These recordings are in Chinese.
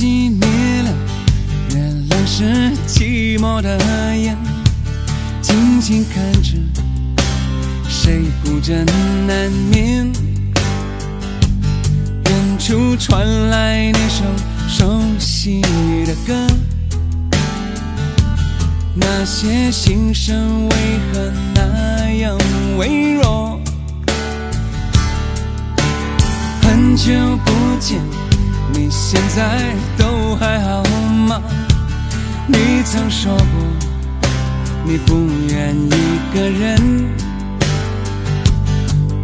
熄灭了，原来是寂寞的眼，静静看着，谁孤枕难眠。远处传来那首熟悉的歌，那些心声为何难？现在都还好吗？你曾说过，你不愿一个人。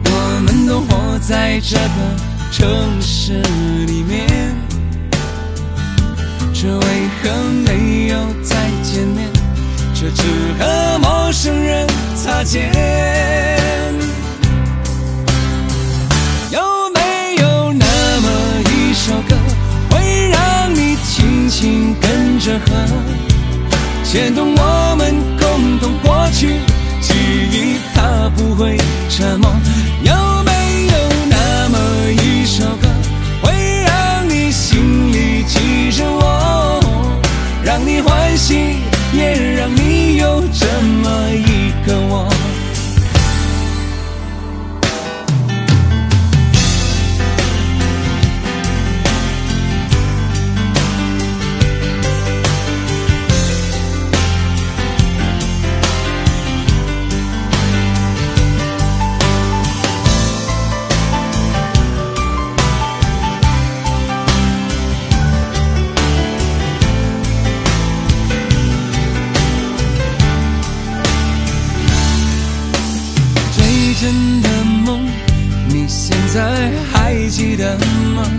我们都活在这个城市里面，却为何没有再见面？却只和陌生人擦肩。欢喜，也让你有这么一个我？真的梦，你现在还记得吗？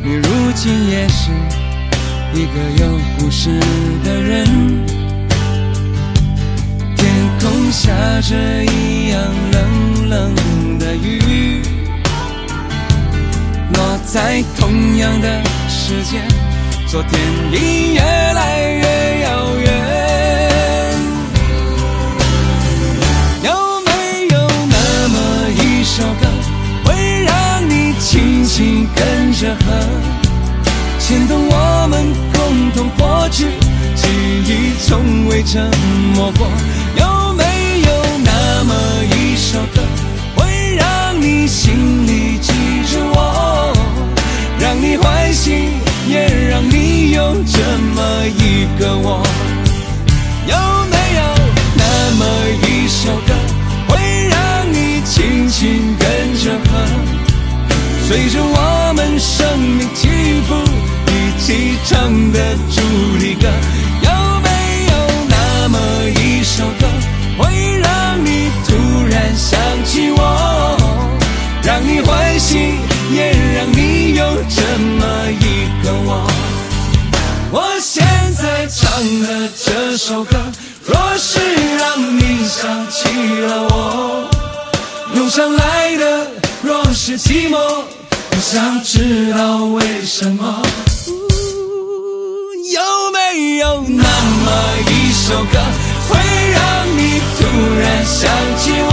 你如今也是一个有故事的人。天空下着一样冷冷的雨，落在同样的时间，昨天已越来越遥着河，牵动我们共同过去，记忆从未沉默过？随着我们生命起伏一起唱的主题歌？有没有那么一首歌，会让你突然想起我，让你欢喜，也让你有这么一个我？我现在唱的这首歌，若是让你想起了我，涌上来的若是寂寞，想知道为什么。有没有那么一首歌，会让你突然想起我，